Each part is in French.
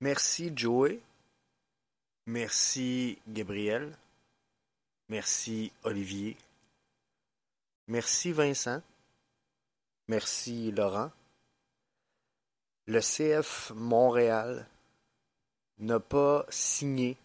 Merci Joey. Merci Gabriel. Merci Olivier. Merci Vincent. Merci Laurent. Le CF Montréal n'a pas signé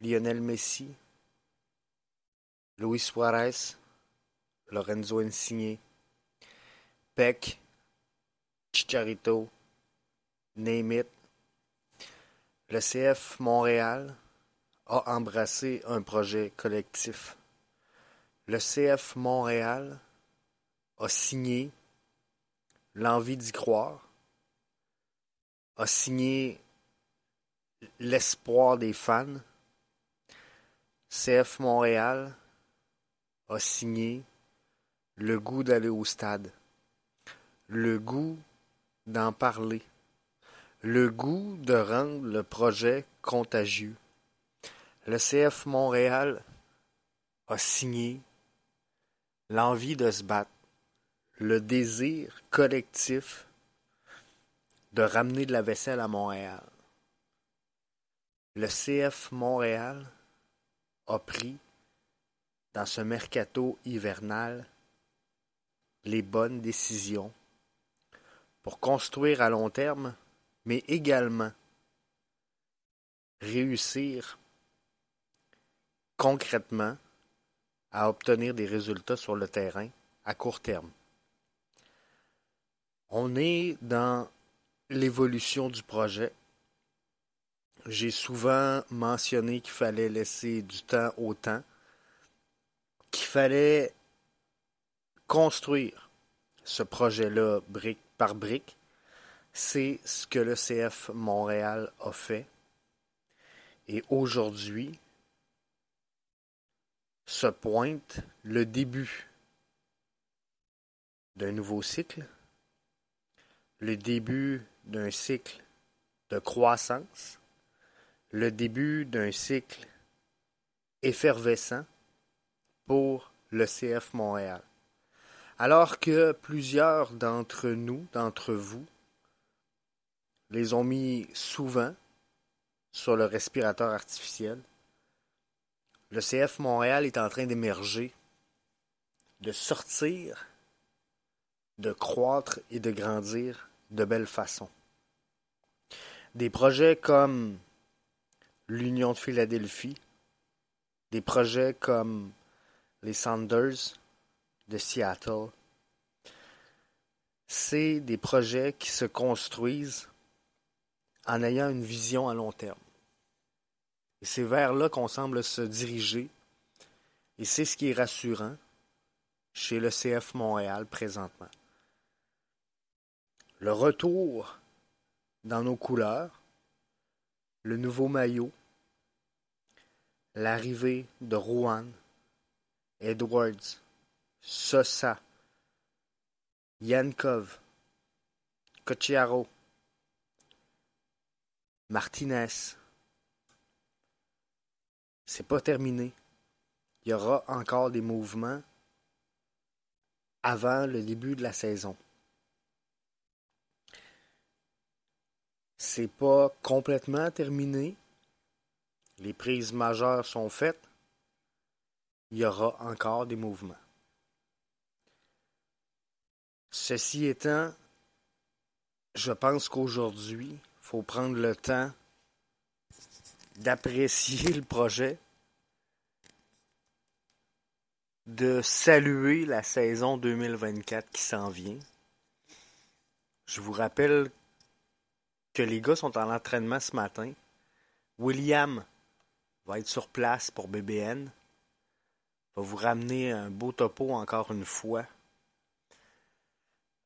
Lionel Messi, Luis Suarez, Lorenzo Insigne, Peck, Chicharito, name. Le CF Montréal a embrassé un projet collectif. Le CF Montréal a signé l'envie d'y croire, a signé l'espoir des fans. CF Montréal a signé le goût d'aller au stade, le goût d'en parler, le goût de rendre le projet contagieux. Le CF Montréal a signé l'envie de se battre, le désir collectif de ramener de la vaisselle à Montréal. Le CF Montréal a pris dans ce mercato hivernal les bonnes décisions pour construire à long terme, mais également réussir concrètement à obtenir des résultats sur le terrain à court terme. On est dans l'évolution du projet. J'ai souvent mentionné qu'il fallait laisser du temps au temps, qu'il fallait construire ce projet-là brique par brique. C'est ce que le CF Montréal a fait. Et aujourd'hui, se pointe le début d'un nouveau cycle, le début d'un cycle de croissance, le début d'un cycle effervescent pour le CF Montréal. Alors que plusieurs d'entre nous, d'entre vous, les ont mis souvent sur le respirateur artificiel, le CF Montréal est en train d'émerger, de sortir, de croître et de grandir de belle façon. Des projets comme l'Union de Philadelphie, des projets comme les Sanders de Seattle, c'est des projets qui se construisent en ayant une vision à long terme. Et c'est vers là qu'on semble se diriger. Et c'est ce qui est rassurant chez le CF Montréal présentement. Le retour dans nos couleurs, le nouveau maillot, l'arrivée de Rouen, Edwards, Sosa, Yankov, Cocciaro, Martinez, c'est pas terminé. Il y aura encore des mouvements avant le début de la saison. C'est pas complètement terminé. Les prises majeures sont faites. Il y aura encore des mouvements. Ceci étant, je pense qu'aujourd'hui, faut prendre le temps d'apprécier le projet, de saluer la saison 2024 qui s'en vient. Je vous rappelle que les gars sont en entraînement ce matin. William va être sur place pour BBN. Va vous ramener un beau topo encore une fois.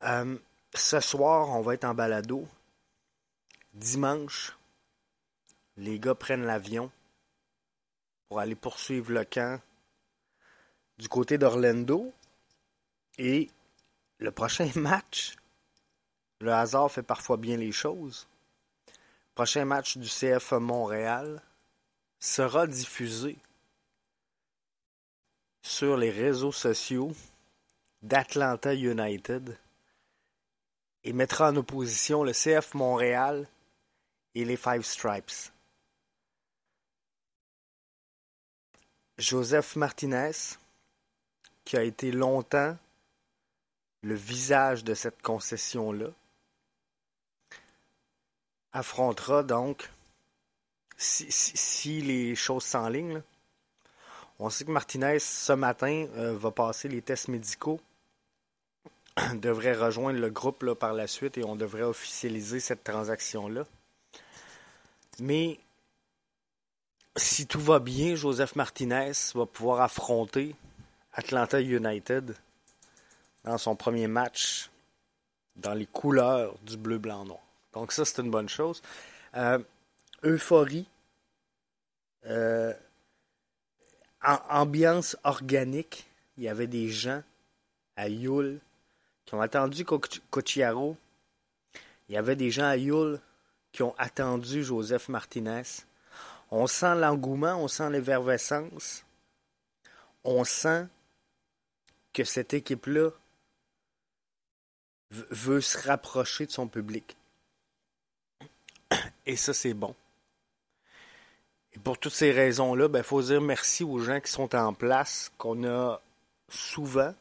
Euh, ce soir, on va être en balado. Dimanche, les gars prennent l'avion pour aller poursuivre le camp du côté d'Orlando. Et le prochain match, le hasard fait parfois bien les choses. Le prochain match du CF Montréal sera diffusé sur les réseaux sociaux d'Atlanta United et mettra en opposition le CF Montréal et les Five Stripes. Joseph Martinez, qui a été longtemps le visage de cette concession-là, affrontera donc, si, les choses s'enlignent, on sait que Martinez, ce matin, euh, va passer les tests médicaux, devrait rejoindre le groupe par la suite et on devrait officialiser cette transaction-là. Mais si tout va bien, Joseph Martinez va pouvoir affronter Atlanta United dans son premier match dans les couleurs du bleu, blanc, noir. Donc ça, c'est une bonne chose. Euh, euphorie. Euh, ambiance organique. Il y avait des gens à Yule qui ont attendu Cochiaro. Il y avait des gens à Yule qui ont attendu Joseph Martinez. On sent l'engouement, on sent l'effervescence. On sent que cette équipe-là veut se rapprocher de son public. Et ça, c'est bon. Et pour toutes ces raisons-là, il ben, faut dire merci aux gens qui sont en place, qu'on a souvent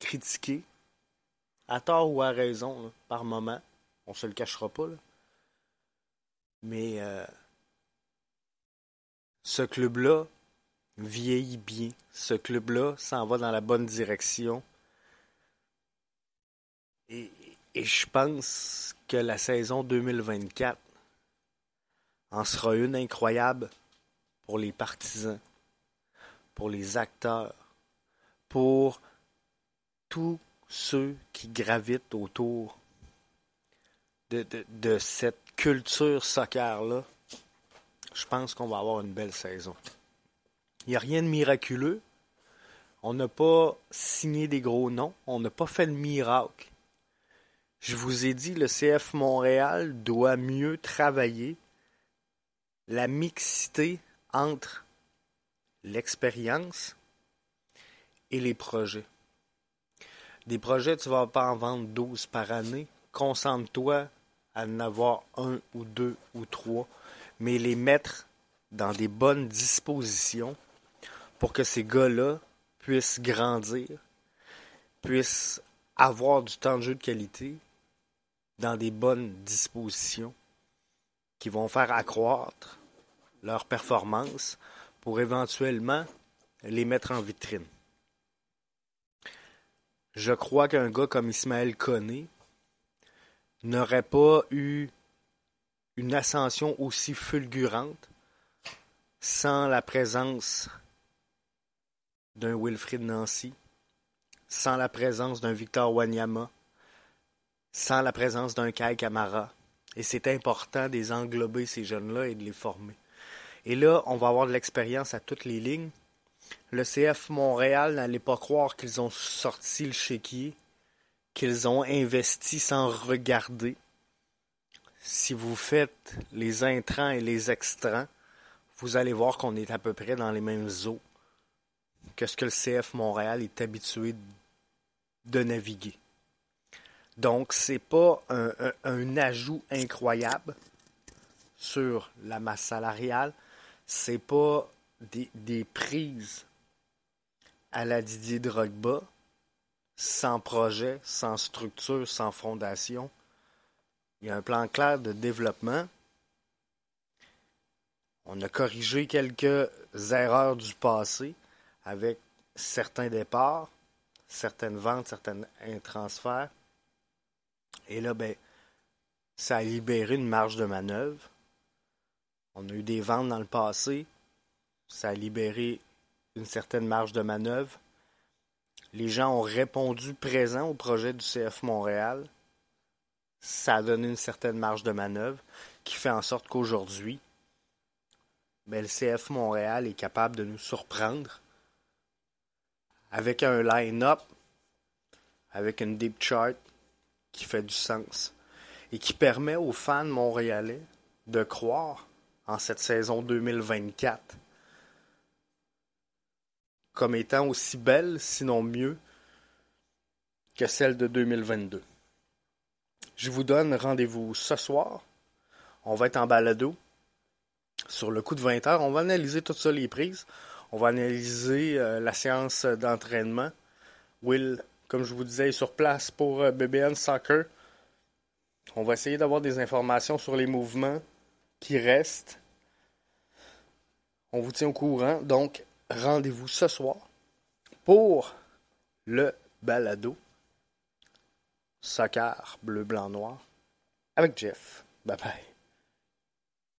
critiqués, à tort ou à raison, par moment. On se le cachera pas. Mais euh, ce club-là vieillit bien. Ce club-là s'en va dans la bonne direction. Et, et je pense que la saison 2024 en sera une incroyable pour les partisans, pour les acteurs, pour tous ceux qui gravitent autour de, de, cette culture soccer-là. Je pense qu'on va avoir une belle saison. Il n'y a rien de miraculeux. On n'a pas signé des gros noms. On n'a pas fait le miracle. Je vous ai dit, le CF Montréal doit mieux travailler la mixité entre l'expérience et les projets. Des projets, tu ne vas pas en vendre 12 par année. Concentre-toi à en avoir un ou deux ou trois, mais les mettre dans des bonnes dispositions pour que ces gars-là puissent grandir, puissent avoir du temps de jeu de qualité dans des bonnes dispositions qui vont faire accroître leur performance pour éventuellement les mettre en vitrine. Je crois qu'un gars comme Ismaël Koné n'aurait pas eu une ascension aussi fulgurante sans la présence d'un Wilfrid Nancy, sans la présence d'un Victor Wanyama, sans la présence d'un Kai Kamara. Et c'est important de les englober, ces jeunes-là, et de les former. Et là, on va avoir de l'expérience à toutes les lignes. Le CF Montréal n'allait pas croire qu'ils ont sorti le chéquier, qu'ils ont investi sans regarder. Si vous faites les intrants et les extrants, vous allez voir qu'on est à peu près dans les mêmes eaux que ce que le CF Montréal est habitué de naviguer. Donc, c'est pas un, ajout incroyable sur la masse salariale. C'est pas des, des, prises à la Didier Drogba, sans projet, sans structure, sans fondation. Il y a un plan clair de développement. On a corrigé quelques erreurs du passé avec certains départs, certaines ventes, certains transferts. Et là, ben, ça a libéré une marge de manœuvre. On a eu des ventes dans le passé. Ça a libéré une certaine marge de manœuvre. Les gens ont répondu présent au projet du CF Montréal. Ça a donné une certaine marge de manœuvre qui fait en sorte qu'aujourd'hui, ben, le CF Montréal est capable de nous surprendre avec un line-up, avec une deep chart, qui fait du sens et qui permet aux fans montréalais de croire en cette saison 2024 comme étant aussi belle, sinon mieux, que celle de 2022. Je vous donne rendez-vous ce soir. On va être en balado sur le coup de 20 heures. On va analyser tout ça, les prises. On va analyser euh, la séance d'entraînement. Will, comme je vous disais, sur place pour euh, BBN Soccer. On va essayer d'avoir des informations sur les mouvements qui restent. On vous tient au courant. Donc, rendez-vous ce soir pour le balado Soccer bleu, blanc, noir avec Jeff. Bye bye.